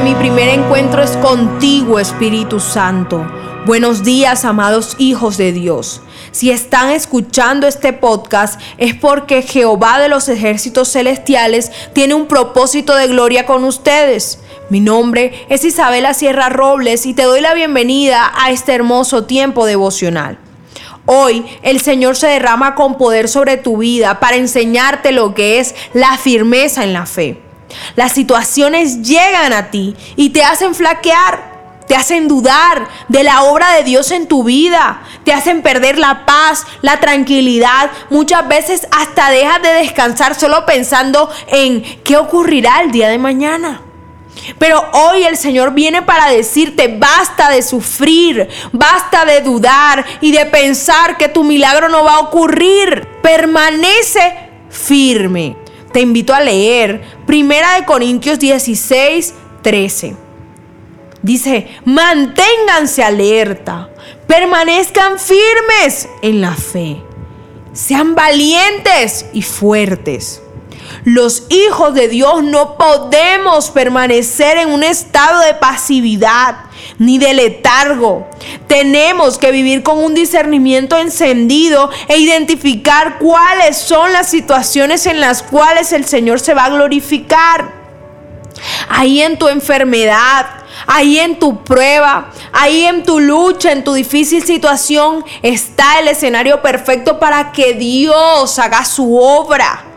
mi primer encuentro es contigo, Espíritu Santo. Buenos días, amados hijos de Dios. Si están escuchando este podcast es porque Jehová de los ejércitos celestiales tiene un propósito de gloria con ustedes. Mi nombre es Isabela Sierra Robles y te doy la bienvenida a este hermoso tiempo devocional. Hoy el Señor se derrama con poder sobre tu vida para enseñarte lo que es la firmeza en la fe. Las situaciones llegan a ti y te hacen flaquear, te hacen dudar de la obra de Dios en tu vida, te hacen perder la paz, la tranquilidad. Muchas veces hasta dejas de descansar solo pensando en qué ocurrirá el día de mañana. Pero hoy el Señor viene para decirte, basta de sufrir, basta de dudar y de pensar que tu milagro no va a ocurrir. Permanece firme. Te invito a leer Primera de Corintios 16, 13. Dice, manténganse alerta, permanezcan firmes en la fe, sean valientes y fuertes. Los hijos de Dios no podemos permanecer en un estado de pasividad ni de letargo. Tenemos que vivir con un discernimiento encendido e identificar cuáles son las situaciones en las cuales el Señor se va a glorificar. Ahí en tu enfermedad, ahí en tu prueba, ahí en tu lucha, en tu difícil situación, está el escenario perfecto para que Dios haga su obra.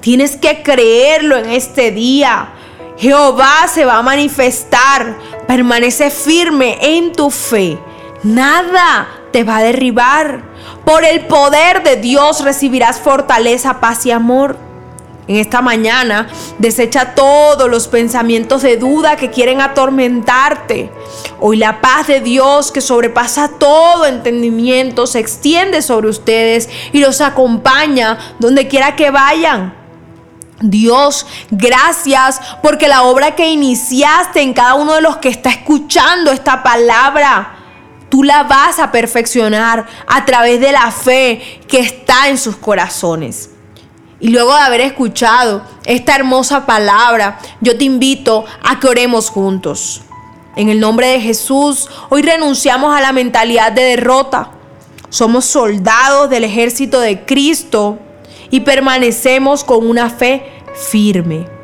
Tienes que creerlo en este día. Jehová se va a manifestar. Permanece firme en tu fe. Nada te va a derribar. Por el poder de Dios recibirás fortaleza, paz y amor. En esta mañana desecha todos los pensamientos de duda que quieren atormentarte. Hoy la paz de Dios que sobrepasa todo entendimiento se extiende sobre ustedes y los acompaña donde quiera que vayan. Dios, gracias porque la obra que iniciaste en cada uno de los que está escuchando esta palabra, tú la vas a perfeccionar a través de la fe que está en sus corazones. Y luego de haber escuchado esta hermosa palabra, yo te invito a que oremos juntos. En el nombre de Jesús, hoy renunciamos a la mentalidad de derrota. Somos soldados del ejército de Cristo y permanecemos con una fe firme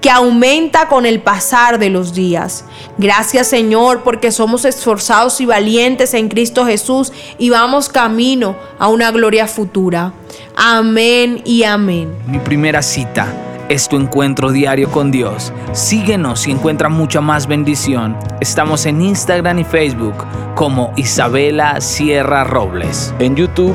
que aumenta con el pasar de los días. Gracias Señor porque somos esforzados y valientes en Cristo Jesús y vamos camino a una gloria futura. Amén y amén. Mi primera cita es tu encuentro diario con Dios. Síguenos y encuentra mucha más bendición. Estamos en Instagram y Facebook como Isabela Sierra Robles. En YouTube